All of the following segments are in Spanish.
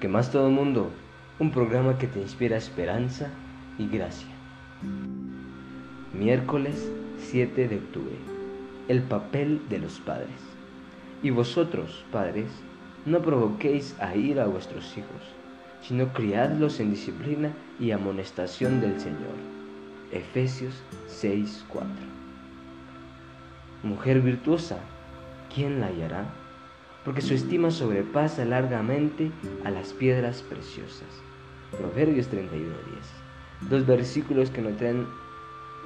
Que más todo mundo, un programa que te inspira esperanza y gracia. Miércoles 7 de octubre. El papel de los padres. Y vosotros, padres, no provoquéis a ir a vuestros hijos, sino criadlos en disciplina y amonestación del Señor. Efesios 6:4. Mujer virtuosa, ¿quién la hallará? Porque su estima sobrepasa largamente a las piedras preciosas. Proverbios 31:10. Dos versículos que nos traen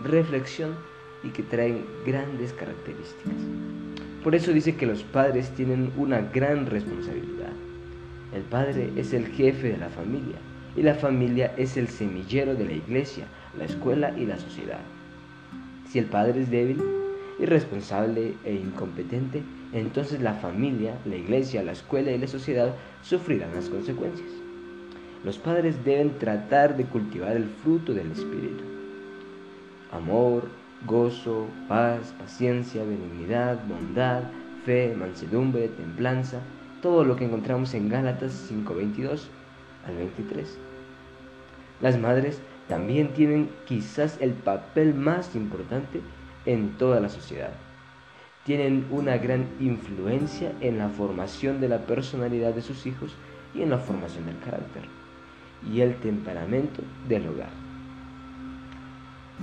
reflexión y que traen grandes características. Por eso dice que los padres tienen una gran responsabilidad. El padre es el jefe de la familia y la familia es el semillero de la iglesia, la escuela y la sociedad. Si el padre es débil, irresponsable e incompetente, entonces la familia, la iglesia, la escuela y la sociedad sufrirán las consecuencias. Los padres deben tratar de cultivar el fruto del Espíritu. Amor, gozo, paz, paciencia, benignidad, bondad, fe, mansedumbre, templanza, todo lo que encontramos en Gálatas 5:22 al 23. Las madres también tienen quizás el papel más importante en toda la sociedad. Tienen una gran influencia en la formación de la personalidad de sus hijos y en la formación del carácter y el temperamento del hogar.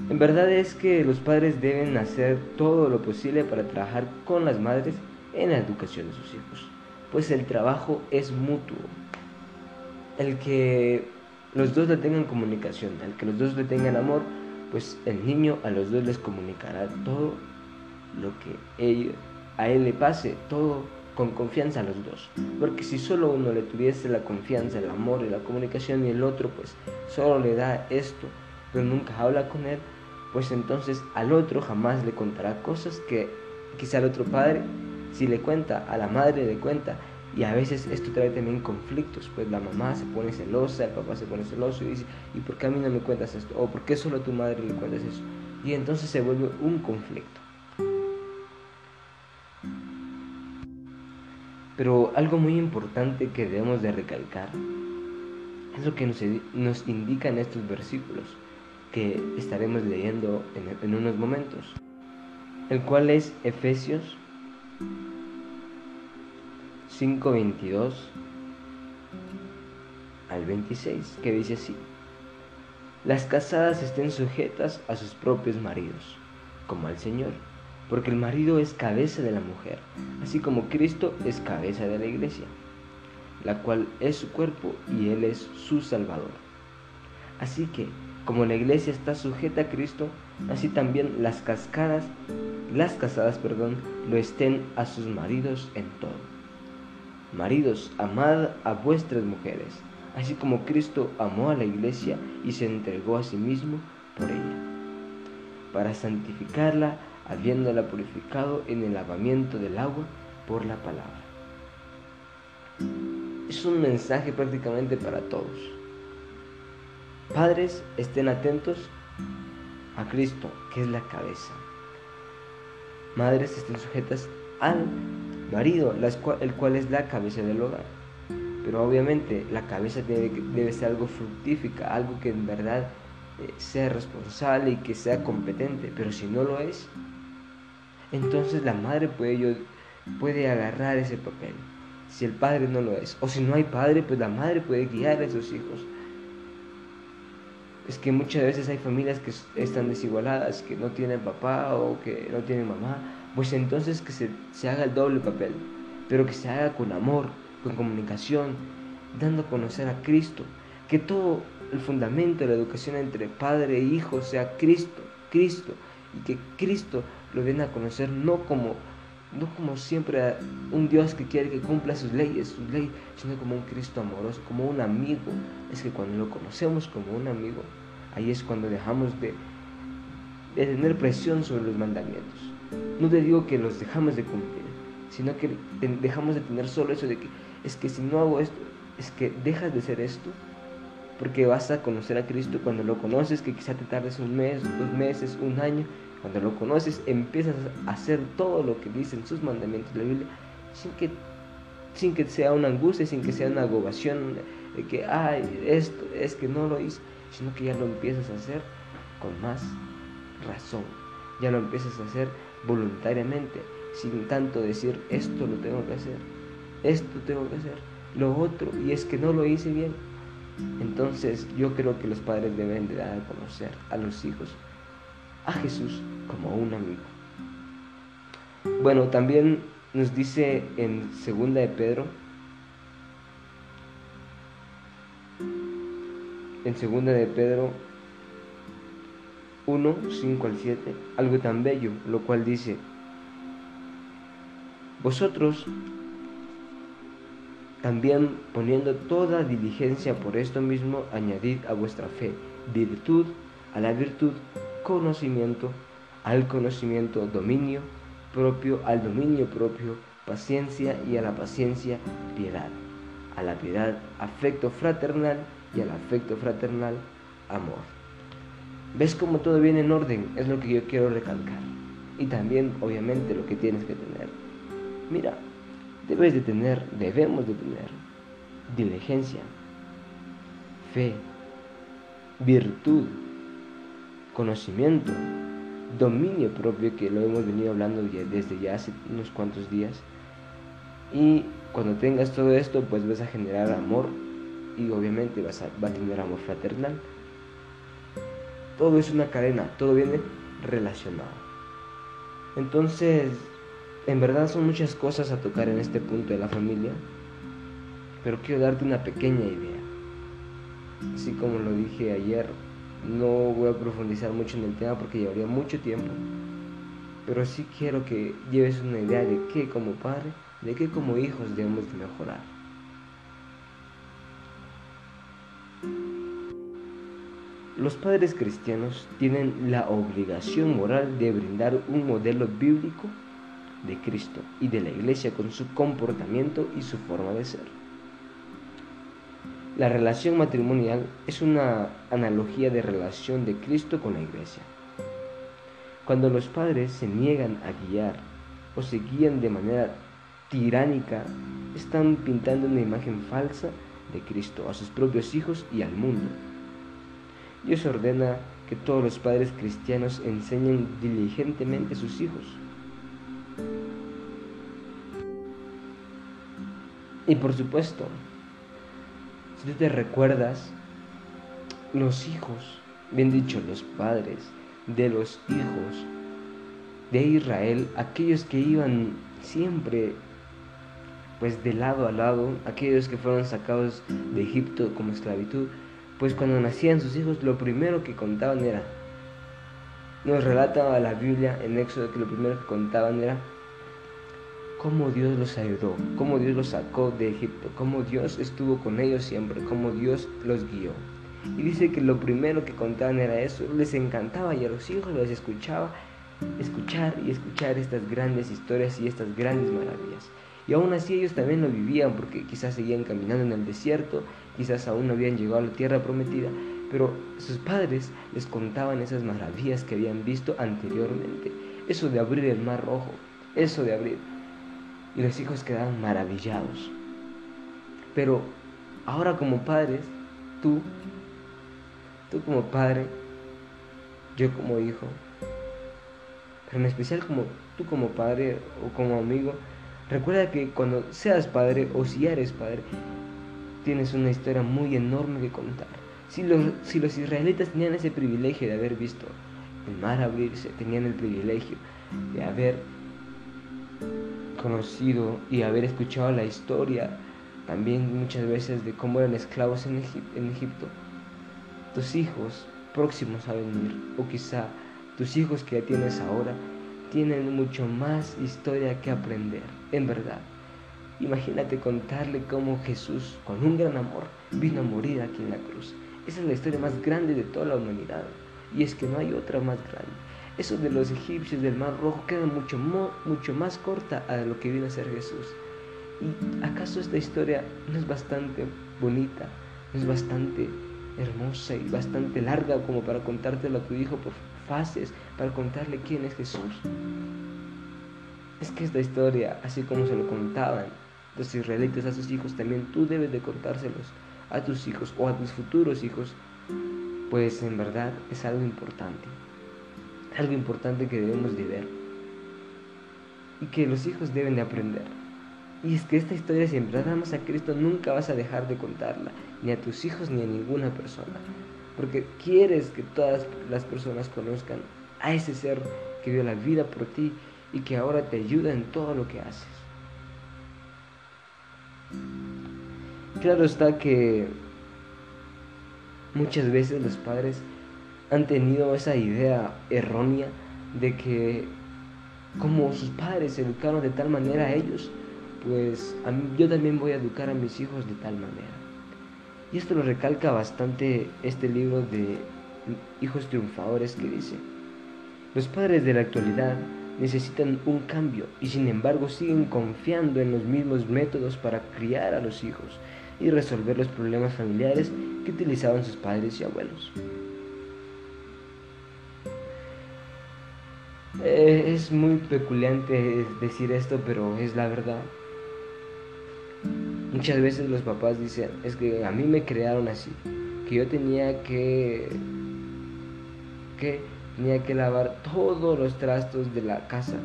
En verdad es que los padres deben hacer todo lo posible para trabajar con las madres en la educación de sus hijos, pues el trabajo es mutuo. El que los dos le tengan comunicación, el que los dos le tengan amor, pues el niño a los dos les comunicará todo lo que a él le pase, todo con confianza a los dos. Porque si solo uno le tuviese la confianza, el amor y la comunicación y el otro pues solo le da esto, pero nunca habla con él, pues entonces al otro jamás le contará cosas que quizá el otro padre, si le cuenta, a la madre le cuenta, y a veces esto trae también conflictos, pues la mamá se pone celosa, el papá se pone celoso y dice, ¿y por qué a mí no me cuentas esto? ¿O por qué solo a tu madre le cuentas eso? Y entonces se vuelve un conflicto. Pero algo muy importante que debemos de recalcar es lo que nos, nos indican estos versículos que estaremos leyendo en, unos momentos, el cual es Efesios 5:22 al 26, que dice así, las casadas estén sujetas a sus propios maridos, como al Señor, porque el marido es cabeza de la mujer, así como Cristo es cabeza de la iglesia, la cual es su cuerpo y Él es su Salvador. Así que como la iglesia está sujeta a Cristo, así también las cascadas, las casadas, perdón, lo estén a sus maridos en todo. Maridos, amad a vuestras mujeres, así como Cristo amó a la iglesia y se entregó a sí mismo por ella, para santificarla, habiéndola purificado en el lavamiento del agua por la palabra. Es un mensaje prácticamente para todos Padres, estén atentos a Cristo, que es la cabeza. Madres, estén sujetas al marido, el cual es la cabeza del hogar. Pero obviamente la cabeza debe, ser algo fructífica, algo que en verdad eh, sea responsable y que sea competente. Pero si no lo es, entonces la madre puede, puede agarrar ese papel. Si el padre no lo es. O si no hay padre, pues la madre puede guiar a esos hijos es que muchas veces hay familias que están desigualadas, que no tienen papá o que no tienen mamá, pues entonces que se, haga el doble papel, pero que se haga con amor, con comunicación, dando a conocer a Cristo, que todo el fundamento de la educación entre padre e hijo sea Cristo, Cristo, y que Cristo lo den a conocer no como no como siempre un Dios que quiere que cumpla sus leyes, sus leyes, sino como un Cristo amoroso, como un amigo. Es que cuando lo conocemos como un amigo, ahí es cuando dejamos de, de tener presión sobre los mandamientos. No te digo que los dejamos de cumplir, sino que dejamos de tener solo eso de que es que si no hago esto, es que dejas de ser esto, porque vas a conocer a Cristo cuando lo conoces, que quizá te tardes un mes, dos meses, un año, cuando lo conoces empiezas a hacer todo lo que dicen sus mandamientos de la Biblia sin que, sin que sea una angustia, sin que sea una agobación, de que, ay, esto es que no lo hice, sino que ya lo empiezas a hacer con más razón, ya lo empiezas a hacer voluntariamente, sin tanto decir, esto lo tengo que hacer, esto tengo que hacer, lo otro, y es que no lo hice bien. Entonces yo creo que los padres deben de dar a conocer a los hijos a Jesús como un amigo. Bueno, también nos dice en segunda de Pedro, en segunda de Pedro 1, 5 al 7, algo tan bello, lo cual dice, vosotros también poniendo toda diligencia por esto mismo, añadid a vuestra fe virtud, a la virtud conocimiento, al conocimiento dominio propio, al dominio propio paciencia y a la paciencia piedad, a la piedad afecto fraternal y al afecto fraternal amor. ¿Ves cómo todo viene en orden? Es lo que yo quiero recalcar. Y también, obviamente, lo que tienes que tener. Mira, debes de tener, debemos de tener diligencia, fe, virtud, conocimiento, dominio propio, que lo hemos venido hablando desde ya hace unos cuantos días. Y cuando tengas todo esto, pues vas a generar amor y obviamente vas a, a tener amor fraternal. Todo es una cadena, todo viene relacionado. Entonces, en verdad son muchas cosas a tocar en este punto de la familia, pero quiero darte una pequeña idea. Así como lo dije ayer, no voy a profundizar mucho en el tema porque llevaría mucho tiempo, pero sí quiero que lleves una idea de qué como padre, de qué como hijos debemos de mejorar. Los padres cristianos tienen la obligación moral de brindar un modelo bíblico de Cristo y de la iglesia con su comportamiento y su forma de ser. La relación matrimonial es una analogía de relación de Cristo con la iglesia. Cuando los padres se niegan a guiar o se guían de manera tiránica, están pintando una imagen falsa de Cristo a sus propios hijos y al mundo. Dios ordena que todos los padres cristianos enseñen diligentemente a sus hijos Y por supuesto, si tú te recuerdas, los hijos, bien dicho, los padres de los hijos de Israel, aquellos que iban siempre pues de lado a lado, aquellos que fueron sacados de Egipto como esclavitud, pues cuando nacían sus hijos lo primero que contaban era, nos relata la Biblia en Éxodo que lo primero que contaban era cómo Dios los ayudó, cómo Dios los sacó de Egipto, cómo Dios estuvo con ellos siempre, cómo Dios los guió. Y dice que lo primero que contaban era eso, les encantaba y a los hijos les escuchaba escuchar y escuchar estas grandes historias y estas grandes maravillas. Y aún así ellos también lo vivían porque quizás seguían caminando en el desierto, quizás aún no habían llegado a la tierra prometida, pero sus padres les contaban esas maravillas que habían visto anteriormente. Eso de abrir el mar rojo, eso de abrir y los hijos quedaban maravillados. Pero ahora como padres, tú, tú como padre, yo como hijo, pero en especial como tú como padre o como amigo, recuerda que cuando seas padre o si eres padre, tienes una historia muy enorme que contar. Si los, si los israelitas tenían ese privilegio de haber visto el mar abrirse, tenían el privilegio de haber conocido y haber escuchado la historia también muchas veces de cómo eran esclavos en, Egipto, tus hijos próximos a venir, o quizá tus hijos que ya tienes ahora, tienen mucho más historia que aprender, en verdad. Imagínate contarle cómo Jesús, con un gran amor, vino a morir aquí en la cruz. Esa es la historia más grande de toda la humanidad. Y es que no hay otra más grande. Eso de los egipcios del Mar Rojo queda mucho, mucho más corta a lo que viene a ser Jesús. ¿Y acaso esta historia no es bastante bonita, no es bastante hermosa y bastante larga como para contártelo a tu hijo por fases, para contarle quién es Jesús? Es que esta historia, así como se lo contaban los israelitas a sus hijos, también tú debes de contárselos a tus hijos o a tus futuros hijos, pues en verdad es algo importante. Algo importante que debemos de ver y que los hijos deben de aprender. Y es que esta historia, si amas a Cristo, nunca vas a dejar de contarla, ni a tus hijos ni a ninguna persona. Porque quieres que todas las personas conozcan a ese ser que dio la vida por ti y que ahora te ayuda en todo lo que haces. Claro está que muchas veces los padres han tenido esa idea errónea de que como sus padres educaron de tal manera a ellos, pues yo también voy a educar a mis hijos de tal manera. Y esto lo recalca bastante este libro de Hijos Triunfadores que dice, los padres de la actualidad necesitan un cambio y sin embargo siguen confiando en los mismos métodos para criar a los hijos y resolver los problemas familiares que utilizaban sus padres y abuelos. Eh, es muy peculiante decir esto, pero es la verdad. Muchas veces los papás dicen, es que a mí me crearon así, que yo tenía que, que tenía que lavar todos los trastos de la casa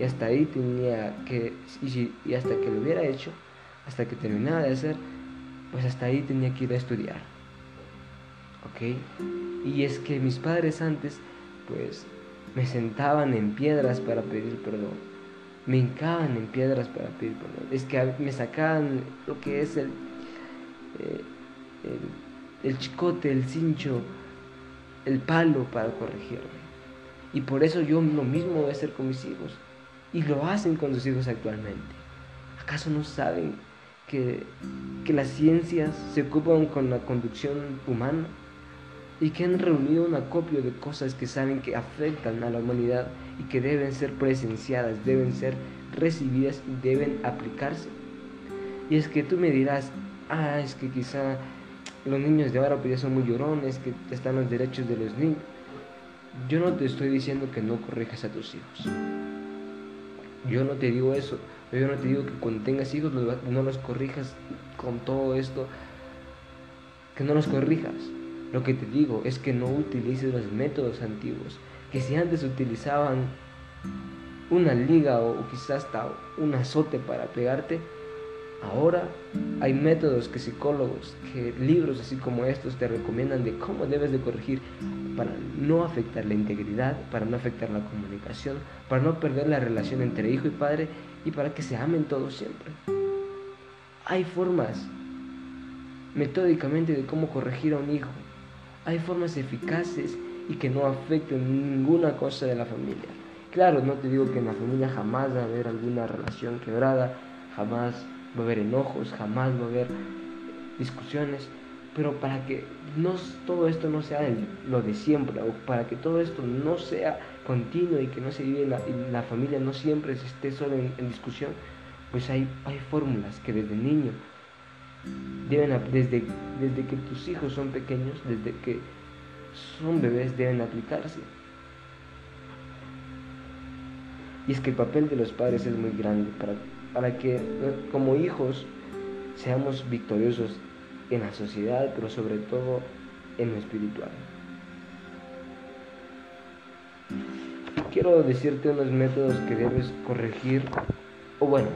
y hasta ahí tenía que, y, y hasta que lo hubiera hecho, hasta que terminaba de hacer, pues hasta ahí tenía que ir a estudiar. ¿Ok? Y es que mis padres antes, pues me sentaban en piedras para pedir perdón. Me hincaban en piedras para pedir perdón. Es que me sacaban lo que es el, eh, el, el chicote, el cincho, el palo para corregirme. Y por eso yo lo mismo voy a hacer con mis hijos. Y lo hacen con sus hijos actualmente. ¿Acaso no saben que, que las ciencias se ocupan con la conducción humana? Y que han reunido un acopio de cosas que saben que afectan a la humanidad y que deben ser presenciadas, deben ser recibidas y deben aplicarse. Y es que tú me dirás, ah, es que quizá los niños de ahora pues ya son muy llorones, que están los derechos de los niños. Yo no te estoy diciendo que no corrijas a tus hijos. Yo no te digo eso. Yo no te digo que cuando tengas hijos no los corrijas con todo esto. Que no los corrijas. Lo que te digo es que no utilices los métodos antiguos, que si antes utilizaban una liga o quizás hasta un azote para pegarte, ahora hay métodos que psicólogos, que libros así como estos te recomiendan de cómo debes de corregir para no afectar la integridad, para no afectar la comunicación, para no perder la relación entre hijo y padre y para que se amen todos siempre. Hay formas metódicamente de cómo corregir a un hijo, hay formas eficaces y que no afecten ninguna cosa de la familia. Claro, no te digo que en la familia jamás va a haber alguna relación quebrada, jamás va a haber enojos, jamás va a haber discusiones, pero para que no, todo esto no sea lo de siempre, o para que todo esto no sea continuo y que no se vive en la, familia, no siempre esté solo en, discusión, pues hay fórmulas que desde niño deben, desde, desde que tus hijos son pequeños, desde que son bebés, deben aplicarse. Y es que el papel de los padres es muy grande para, para que como hijos seamos victoriosos en la sociedad, pero sobre todo en lo espiritual. Quiero decirte unos métodos que debes corregir, o bueno,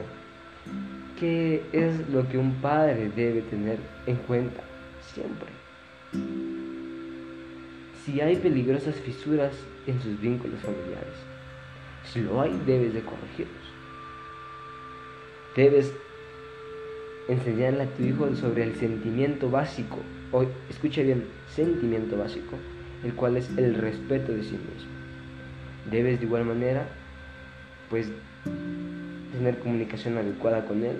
¿Qué es lo que un padre debe tener en cuenta siempre? Si hay peligrosas fisuras en sus vínculos familiares, si lo hay, debes de corregirlos. Debes enseñarle a tu hijo sobre el sentimiento básico, o escucha bien, sentimiento básico, el cual es el respeto de sí mismo. Debes de igual manera, pues tener comunicación adecuada con él.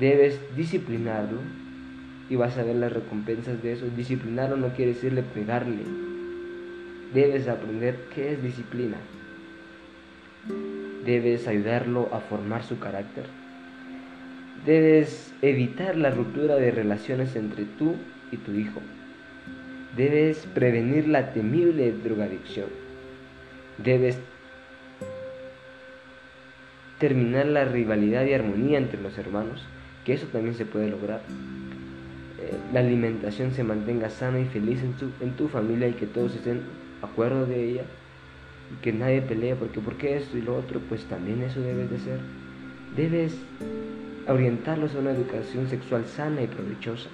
Debes disciplinarlo y vas a ver las recompensas de eso. Disciplinarlo no quiere decirle pegarle. Debes aprender qué es disciplina. Debes ayudarlo a formar su carácter. Debes evitar la ruptura de relaciones entre tú y tu hijo. Debes prevenir la temible drogadicción. Debes terminar la rivalidad y armonía entre los hermanos, que eso también se puede lograr. eh, la alimentación se mantenga sana y feliz en tu, en tu familia y que todos estén acuerdo de ella que nadie pelee porque por qué esto y lo otro, pues también eso debes de ser. Debes orientarlos a una educación sexual sana y provechosa.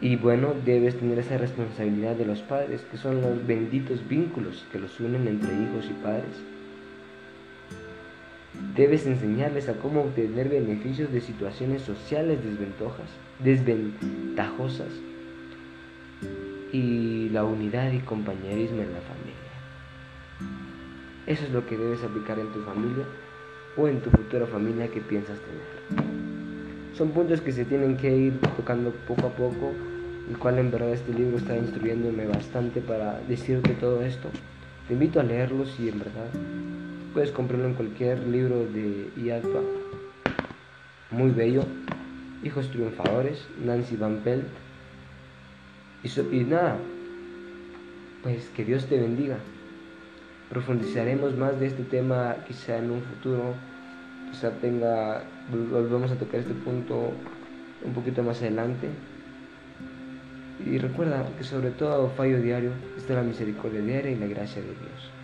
Y bueno, debes tener esa responsabilidad de los padres, que son los benditos vínculos que los unen entre hijos y padres. Debes enseñarles a cómo obtener beneficios de situaciones sociales desventajosas y la unidad y compañerismo en la familia. Eso es lo que debes aplicar en tu familia o en tu futura familia que piensas tener. Son puntos que se tienen que ir tocando poco a poco, el cual en verdad este libro está instruyéndome bastante para decirte todo esto. Te invito a leerlos y en verdad puedes comprarlo en cualquier libro de IATPA. Muy bello. Hijos Triunfadores, Nancy Van Pelt. Y, y nada, pues que Dios te bendiga. Profundizaremos más de este tema quizá en un futuro, quizá tenga, volvemos a tocar este punto un poquito más adelante. Y recuerda que sobre todo fallo diario está la misericordia diaria y la gracia de Dios.